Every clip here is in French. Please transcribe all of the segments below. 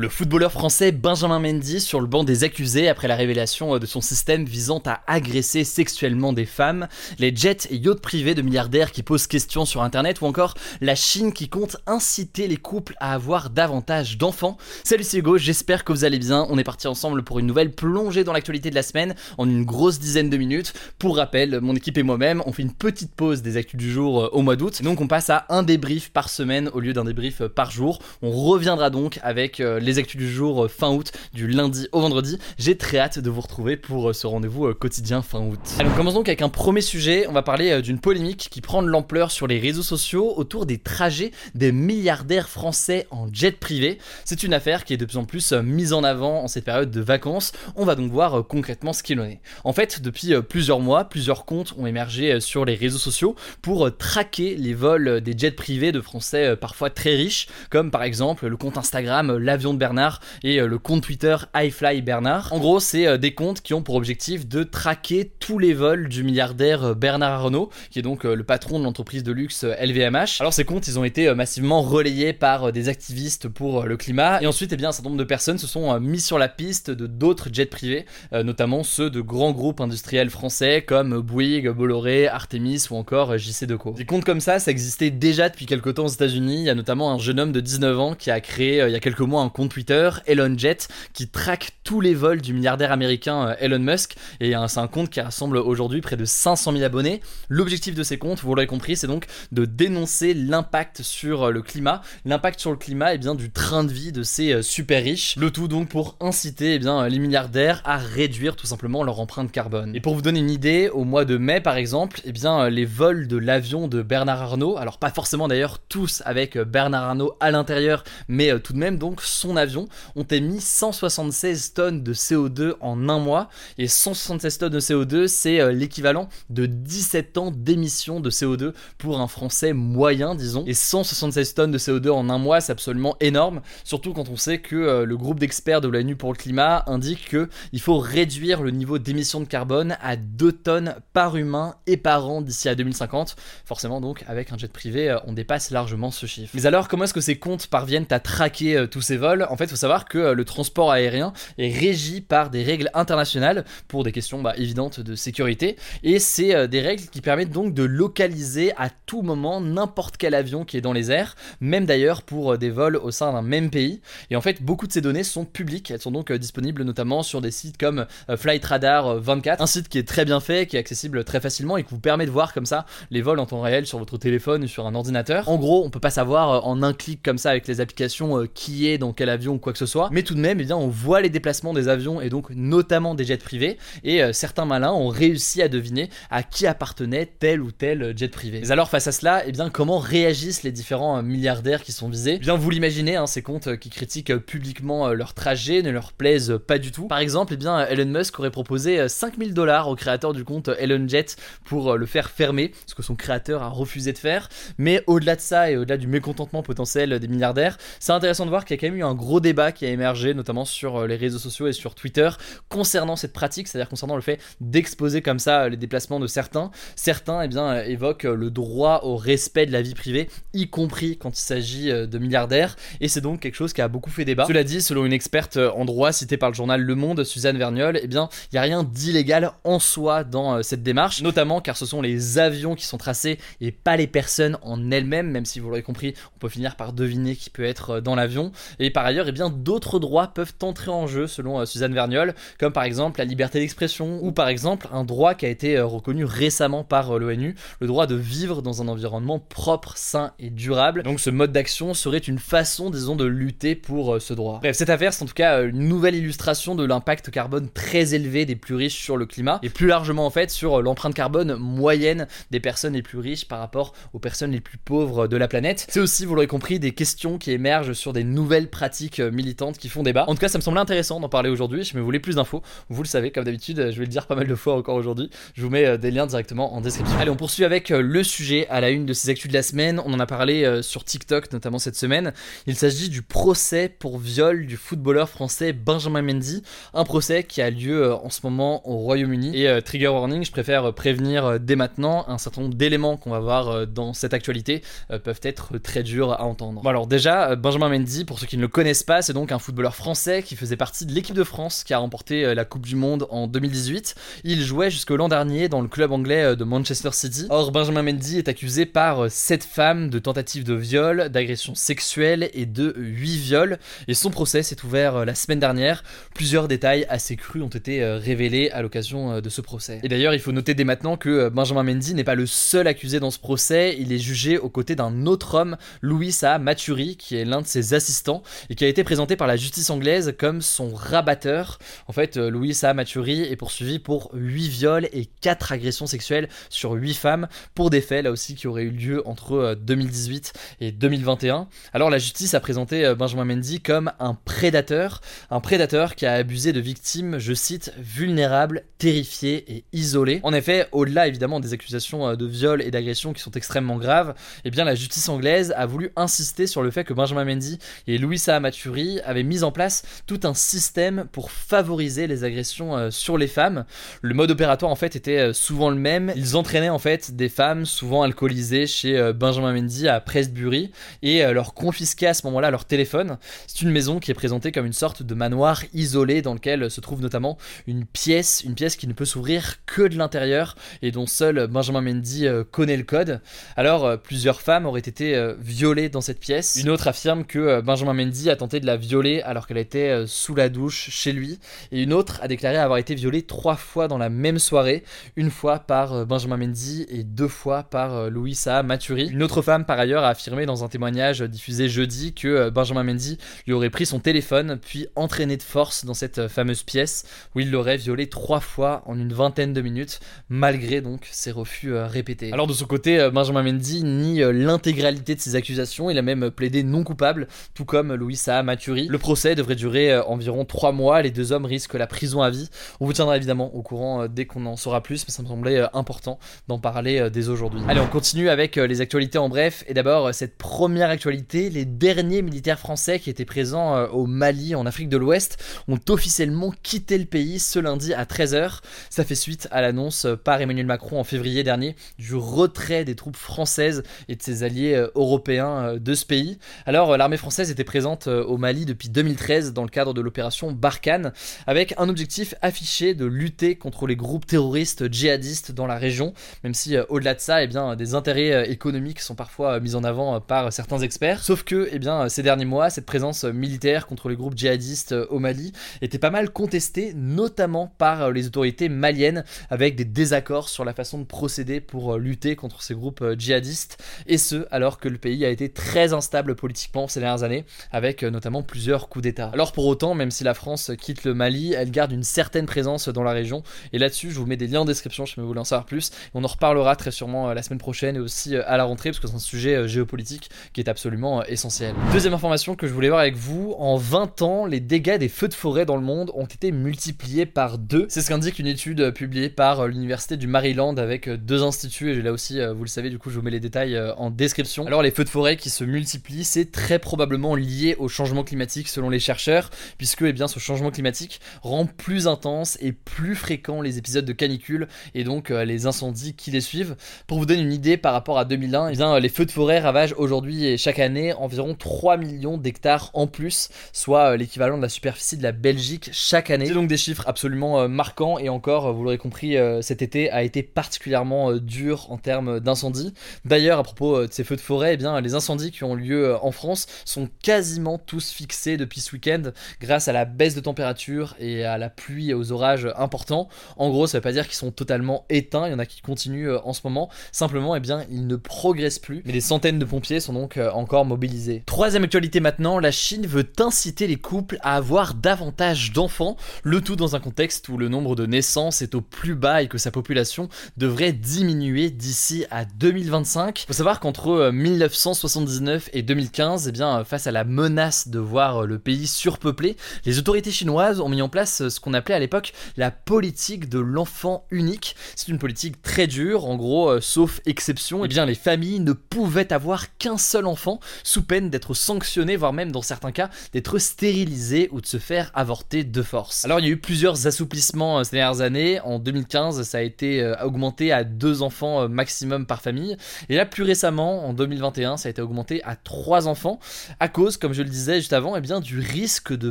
Le footballeur français Benjamin Mendy sur le banc des accusés après la révélation euh, de son système visant à agresser sexuellement des femmes, les jets et yachts privés de milliardaires qui posent questions sur internet ou encore la Chine qui compte inciter les couples à avoir davantage d'enfants. Salut c'est Hugo, j'espère que vous allez bien. On est parti ensemble pour une nouvelle plongée dans l'actualité de la semaine en une grosse dizaine de minutes. Pour rappel, mon équipe et moi-même, on fait une petite pause des actus du jour euh, au mois d'août. Donc on passe à un débrief par semaine au lieu d'un débrief euh, par jour. On reviendra donc avec les les actus du jour euh, fin août, du lundi au vendredi. J'ai très hâte de vous retrouver pour euh, ce rendez-vous euh, quotidien fin août. Alors commençons donc avec un premier sujet. On va parler d'une polémique qui prend de l'ampleur sur les réseaux sociaux autour des trajets des milliardaires français en jet privé. C'est une affaire qui est de plus en plus mise en avant en cette période de vacances. On va donc voir concrètement ce qu'il en est. En fait, depuis plusieurs mois, plusieurs comptes ont émergé sur les réseaux sociaux pour traquer les vols des jets privés de Français parfois très riches, comme par exemple le compte Instagram L'avion de Bernard et euh, le compte Twitter iFly Bernard. En gros, c'est euh, des comptes qui ont pour objectif de traquer tous les vols du milliardaire euh, Bernard Arnault, qui est donc le patron de l'entreprise de luxe LVMH. Alors ces comptes, ils ont été massivement relayés par des activistes pour le climat, et ensuite, eh bien, un certain nombre de personnes se sont mis sur la piste de d'autres jets privés, notamment ceux de grands groupes industriels français comme Bouygues, Bolloré, Artemis ou encore JC Deco. Des comptes comme ça, ça existait déjà depuis quelques temps aux États-Unis. Il y a notamment un jeune homme de 19 ans qui a créé il y a quelques mois un compte Twitter, Elon Jet, qui traque tous les vols du milliardaire américain euh, Elon Musk. Et c'est un compte qui rassemble aujourd'hui près de 500 000 abonnés. L'objectif de ces comptes, vous l'aurez compris, c'est donc de dénoncer l'impact sur euh, le climat, l'impact sur le climat et eh bien, du train de vie de ces euh, super riches. Le tout donc pour inciter eh bien, les milliardaires à réduire tout simplement leur empreinte carbone. Et pour vous donner une idée, au mois de mai par exemple, eh bien, les vols de l'avion de Bernard Arnault, alors pas forcément d'ailleurs tous avec Bernard Arnault à l'intérieur, mais tout de même donc son avion ont émis 176 tonnes de CO2 en un mois. Et 176 tonnes de CO2, c'est euh, l'équivalent de 17 ans d'émissions de CO2 pour un Français moyen, disons. Et 176 tonnes de CO2 en un mois, c'est absolument énorme. Surtout quand on sait que euh, le groupe d'experts de l'ONU pour le climat indique qu'il faut réduire le niveau d'émissions de carbone à 2 tonnes par humain et par an d'ici à 2050. Forcément, donc, avec un jet privé, euh, on dépasse largement ce chiffre. Mais alors, comment est-ce que ces comptes parviennent à traquer tous ces vols? En fait, il faut savoir que euh, le transport aérien est régi par des règles internationales pour des questions bah, évidentes de sécurité. Et c'est euh, des règles qui permettent donc de localiser à tout moment n'importe quel avion qui est dans les airs, même d'ailleurs pour euh, des vols au sein d'un même pays. Et en fait, beaucoup de ces données sont publiques. Elles sont donc disponibles notamment sur des sites comme Flight Radar 24, un site qui est très bien fait, qui est accessible très facilement et qui vous permet de voir comme ça les vols en temps réel sur votre téléphone ou sur un ordinateur. En gros, on peut pas savoir en un clic comme ça avec les applications qui est dans quel avion ou quoi que ce soit, mais tout de même, eh bien, on voit les déplacements des avions et donc notamment des jets privés, et euh, certains malins ont réussi à deviner à qui appartenait tel ou tel jet privé. Alors face à cela, eh bien, comment réagissent les différents euh, milliardaires qui sont visés? Eh Bien, vous l'imaginez, hein, ces comptes euh, qui critiquent publiquement leur trajet ne leur plaisent pas du tout. Par exemple, eh bien, Elon Musk aurait proposé 5000 dollars au créateur du compte Elon Jet pour le faire fermer, ce que son créateur a refusé de faire. Mais au-delà de ça et au-delà du mécontentement potentiel des milliardaires, c'est intéressant de voir qu'il y a quand même eu un gros débat qui a émergé notamment sur euh, les réseaux sociaux et sur Twitter, concernant cette pratique, c'est-à-dire concernant le fait d'exposer comme ça euh, les déplacements de certains. Certains eh bien, euh, évoquent le droit au respect de la vie privée, y compris quand il s'agit de milliardaires, et c'est donc quelque chose qui a beaucoup fait débat. Cela dit, selon une experte en droit citée par le journal Le Monde, Suzanne Verniol, eh bien, il n'y a rien d'illégal en soi dans cette démarche, notamment car ce sont les avions qui sont tracés et pas les personnes en elles-mêmes, même si vous l'aurez compris, on peut finir par deviner qui peut être dans l'avion. Et par ailleurs, eh bien d'autres droits peuvent entrer en jeu selon Suzanne Verniol, comme par exemple la liberté d'expression ou par exemple un droit qui a été reconnu récemment par l'ONU, le droit de vivre dans un environnement propre, sain et durable. Donc ce mode d'action serait une façon, disons, de lutter pour ce droit. Bref, cette affaire, c'est en tout cas une nouvelle illustration de l'impact carbone très élevé des plus riches sur le climat et plus largement en fait sur l'empreinte carbone moyenne des personnes les plus riches par rapport aux personnes les plus pauvres de la planète. C'est aussi, vous l'aurez compris, des questions qui émergent sur des nouvelles pratiques militantes qui font débat. En tout cas, ça me semblait intéressant d'en parler aujourd'hui. Si vous voulez plus d'infos, vous le savez, comme d'habitude, je vais le dire pas mal de fois encore aujourd'hui. Je vous mets euh, des liens directement en description. Allez, on poursuit avec euh, le sujet à la une de ces actus de la semaine. On en a parlé euh, sur TikTok, notamment cette semaine. Il s'agit du procès pour viol du footballeur français Benjamin Mendy, un procès qui a lieu en ce moment au Royaume-Uni. Et trigger warning, je préfère prévenir dès maintenant un certain nombre d'éléments qu'on va voir dans cette actualité peuvent être très durs à entendre. Bon alors déjà, Benjamin Mendy, pour ceux qui ne le connaissent pas, c'est donc un footballeur français qui faisait partie de l'équipe de France qui a remporté la Coupe du Monde en 2018. Il jouait jusqu'au l'an dernier dans le club anglais de Manchester City. Or, Benjamin Mendy est accusé par 7 femmes de tentatives de viol, d'agression sexuelle et de 8 viols. Et son procès s'est ouvert la semaine dernière. Plusieurs détails assez crus ont été révélés à l'occasion de ce procès. Et d'ailleurs, il faut noter dès maintenant que Benjamin Mendy n'est pas le seul accusé dans ce procès. Il est jugé aux côtés d'un autre homme, Louis Saha Maturi, qui est l'un de ses assistants et qui a été présenté par la justice anglaise comme son rabatteur. En fait, Louis Saha Maturi est poursuivi pour 8 viols et 4 agressions sexuelles sur 8 femmes pour des faits là aussi qui auraient eu lieu entre 2018 euh, et 2021. Alors la justice a présenté euh, Benjamin Mendy comme un prédateur, un prédateur qui a abusé de victimes, je cite, vulnérables, terrifiées et isolées. En effet, au-delà évidemment des accusations euh, de viol et d'agression qui sont extrêmement graves, eh bien la justice anglaise a voulu insister sur le fait que Benjamin Mendy et Louis Maturi avaient mis en place tout un système pour favoriser les agressions sur les femmes. Le mode opératoire en fait était euh, souvent le même. Ils entraînaient en fait des femmes souvent alcoolisées chez euh, Benjamin Mendy à Prestbury et euh, leur confisquaient à ce moment-là leur téléphone. C'est une maison qui est présentée comme une sorte de manoir isolé dans lequel se trouve notamment une pièce, une pièce qui ne peut s'ouvrir que de l'intérieur et dont seul Benjamin Mendy connaît le code. Alors plusieurs femmes auraient été violées dans cette pièce. Une autre affirme que Benjamin Mendy a tenté de la violer alors qu'elle était sous la douche chez lui et une autre a déclaré avoir été violée trois fois dans la même soirée, une fois par euh, Benjamin Mendy et deux fois par euh, Louisa Maturi. Une autre femme par ailleurs a affirmé dans un témoignage diffusé jeudi que euh, Benjamin Mendy lui aurait pris son téléphone puis entraîné de force dans cette fameuse pièce où il l'aurait violé trois fois en une vingtaine de minutes malgré donc ses refus répétés. Alors de son côté, Benjamin Mendy nie l'intégralité de ses accusations, il a même plaidé non coupable, tout comme Louisa Maturi. Le procès devrait durer environ trois mois, les deux hommes risquent la prison à vie. On vous tiendra évidemment au courant euh, dès qu'on en saura plus, mais ça me semblait euh, important d'en parler euh, dès aujourd'hui. Allez, on continue avec les actualités en bref. Et d'abord, cette première actualité, les derniers militaires français qui étaient présents au Mali, en Afrique de l'Ouest, ont officiellement quitté le pays ce lundi à 13h. Ça fait suite à l'annonce par Emmanuel Macron en février dernier du retrait des troupes françaises et de ses alliés européens de ce pays. Alors, l'armée française était présente au Mali depuis 2013 dans le cadre de l'opération Barkhane, avec un objectif affiché de lutter contre les groupes terroristes djihadistes dans la région, même si euh, au-delà de ça, eh bien, des intérêts euh, économiques sont parfois euh, mis en avant par certains experts. Sauf que eh bien, ces derniers mois, cette présence militaire contre les groupes djihadistes au Mali était pas mal contestée, notamment par les autorités maliennes, avec des désaccords sur la façon de procéder pour lutter contre ces groupes djihadistes, et ce alors que le pays a été très instable politiquement ces dernières années, avec notamment plusieurs coups d'État. Alors pour autant, même si la France quitte le Mali, elle garde une certaine présence dans la région. Et là-dessus, je vous mets des liens en description si vous voulez en savoir plus. On en reparlera très sûrement euh, la semaine prochaine et aussi euh, à la rentrée parce que c'est un sujet euh, géopolitique qui est absolument essentiel. Deuxième information que je voulais voir avec vous, en 20 ans, les dégâts des feux de forêt dans le monde ont été multipliés par deux. C'est ce qu'indique une étude publiée par l'université du Maryland avec deux instituts et là aussi, vous le savez, du coup, je vous mets les détails en description. Alors les feux de forêt qui se multiplient, c'est très probablement lié au changement climatique selon les chercheurs, puisque eh bien, ce changement climatique rend plus intense et plus fréquent les épisodes de canicule et donc euh, les incendies qui les suivent. Pour vous donner une idée par rapport à 2001, eh bien, les feux de forêt ravagent aujourd'hui et chaque année environ 3 millions d'hectares en plus, soit euh, l'équivalent de la superficie de la Belgique chaque année. C'est donc des chiffres absolument euh, marquants et encore, vous l'aurez compris, cet été a été particulièrement dur en termes d'incendies. D'ailleurs, à propos de ces feux de forêt, eh bien, les incendies qui ont lieu en France sont quasiment tous fixés depuis ce week-end grâce à la baisse de température et à la pluie et aux orages importants. En gros, ça veut pas dire qu'ils sont totalement éteints, il y en a qui continuent euh, en ce moment. Simplement, eh bien, ils ne progressent plus. Mais des centaines de pompiers sont donc euh, encore mobilisés. Troisième actualité maintenant, la Chine veut inciter les couples à avoir davantage d'enfants, le tout dans un contexte où le nombre de naissances est au plus bas et que sa population devrait diminuer d'ici à 2025. Faut savoir qu'entre 1979 euh, et 2015, eh bien, face à la menace de voir le pays surpeuplé, les autorités chinoises ont mis en place ce qu'on appelait à l'époque la politique de l'enfant unique. C'est une politique très dure, en gros, euh, sauf exception, eh bien les familles ne pouvaient avoir qu'un seul enfant, sous peine d'être sanctionnées, voire même dans certains cas d'être stérilisées ou de se faire avorter de force. Alors il y a eu plusieurs assouplissements euh, ces dernières années. En 2015, ça a été euh, augmenté à deux enfants maximum par famille. Et là, plus récemment, en 2021, ça a été augmenté à trois enfants, à cause, comme je le disais juste avant, eh bien, du risque de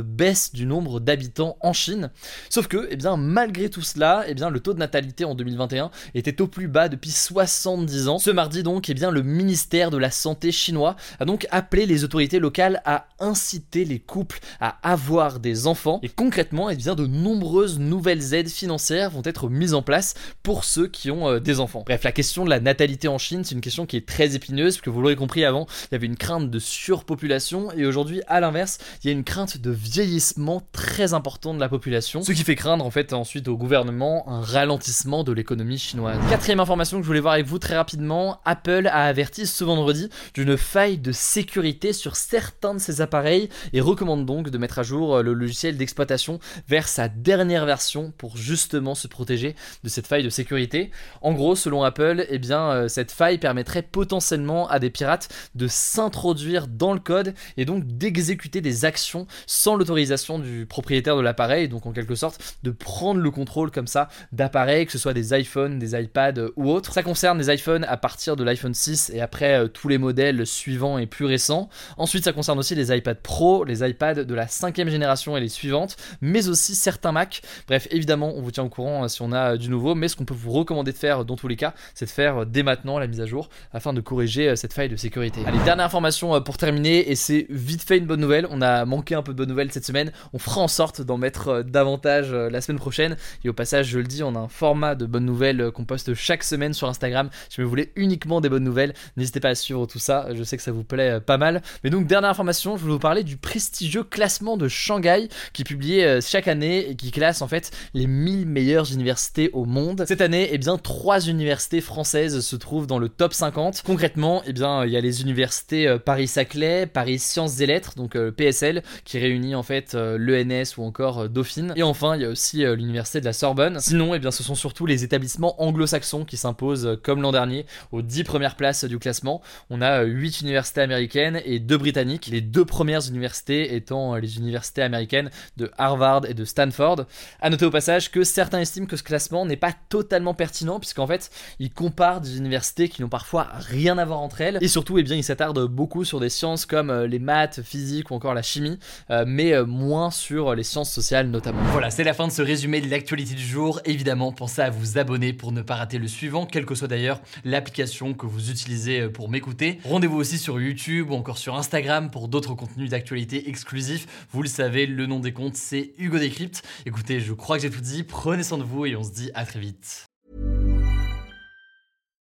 baisse du nombre d'habitants en Chine. Sauf que, eh bien, malgré tout cela, eh bien, le taux de natalité en 2021 était au plus bas depuis 70 ans. Ce mardi donc, eh bien, le ministère de la Santé chinois a donc appelé les autorités locales à inciter les couples à avoir des enfants. Et concrètement, eh bien, de nombreuses nouvelles aides financières vont être mises en place pour ceux qui ont euh, des enfants. Bref, la question de la natalité en Chine, c'est une question qui est très épineuse, parce que vous l'aurez compris avant, il y avait une crainte de surpopulation, et aujourd'hui, à l'inverse, il y a une crainte de vieillissement très important de la population, ce qui fait craindre en fait ensuite au gouvernement un ralentissement de l'économie chinoise. Quatrième information que je voulais voir avec vous très rapidement, Apple a averti ce vendredi d'une faille de sécurité sur certains de ses appareils et recommande donc de mettre à jour le logiciel d'exploitation vers sa dernière version pour justement se protéger de cette faille de sécurité. En gros, selon Apple, eh bien, euh, cette faille permettrait potentiellement à des pirates de s'introduire dans le code et donc d'exécuter des actions sans l'autorisation du propriétaire de l'appareil, donc en quelque sorte de prendre le contrôle comme ça d'appareils, que ce soit des iPhones, des iPads euh, ou autres. Ça concerne les iPhones à partir de l'iPhone 6 et après euh, tous les modèles suivants et plus récents. Ensuite, ça concerne aussi les iPad Pro, les iPads de la cinquième génération et les suivantes, mais aussi certains Mac. Bref, évidemment, on vous tient au courant si on a du nouveau, mais ce qu'on peut vous recommander de faire dans tous les cas, c'est de faire dès maintenant la mise à jour afin de corriger cette faille de sécurité. Allez, dernière information pour terminer, et c'est vite fait une bonne nouvelle. On a manqué un peu de bonnes nouvelles cette semaine. On fera en sorte d'en mettre davantage la semaine prochaine. Et au passage, je le dis, on a un format de bonnes nouvelles qu'on poste chaque semaine sur Instagram. Si vous voulez uniquement des bonnes nouvelles, n'hésitez pas à suivre tout ça. Je sais que ça vous plaît pas mal. Mais donc, dernière information, je voulais vous parler du prestigieux classement de Shanghai qui est publié chaque année et qui classe en fait les 1000 meilleures universités au monde. Cette année, eh bien, trois universités françaises se trouvent dans le top 50. Concrètement, eh bien, il y a les universités euh, Paris-Saclay, Paris Sciences et Lettres, donc euh, PSL, qui réunit en fait euh, l'ENS ou encore Dauphine. Et enfin, il y a aussi l'université de la Sorbonne. Sinon, eh bien, ce sont surtout les établissements anglo-saxons qui s'imposent comme l'an dernier aux 10 premières places du classement. On a 8 universités américaines et 2 britanniques, les deux premières universités étant les universités américaines de Harvard et de Stanford. À noter au passage que certains estiment que ce classement n'est pas totalement pertinent puisqu'en fait, il compare des universités qui n'ont parfois rien à voir entre elles et surtout, eh bien, il s'attarde beaucoup sur des sciences comme euh, les maths, physique ou encore la chimie, euh, mais euh, moins sur les sciences sociales notamment. Voilà, c'est la fin de ce résumé de l'actualité du jour. Évidemment, pensez à vous abonner pour ne pas rater le suivant, quelle que soit d'ailleurs l'application que vous utilisez pour m'écouter. Rendez-vous aussi sur YouTube ou encore sur Instagram pour d'autres contenus d'actualité exclusifs. Vous le savez, le nom des comptes, c'est Hugo Décrypte. Écoutez, je crois que j'ai tout dit. Prenez soin de vous et on se dit à très vite.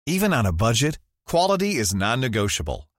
Even on a budget, quality is non-negotiable.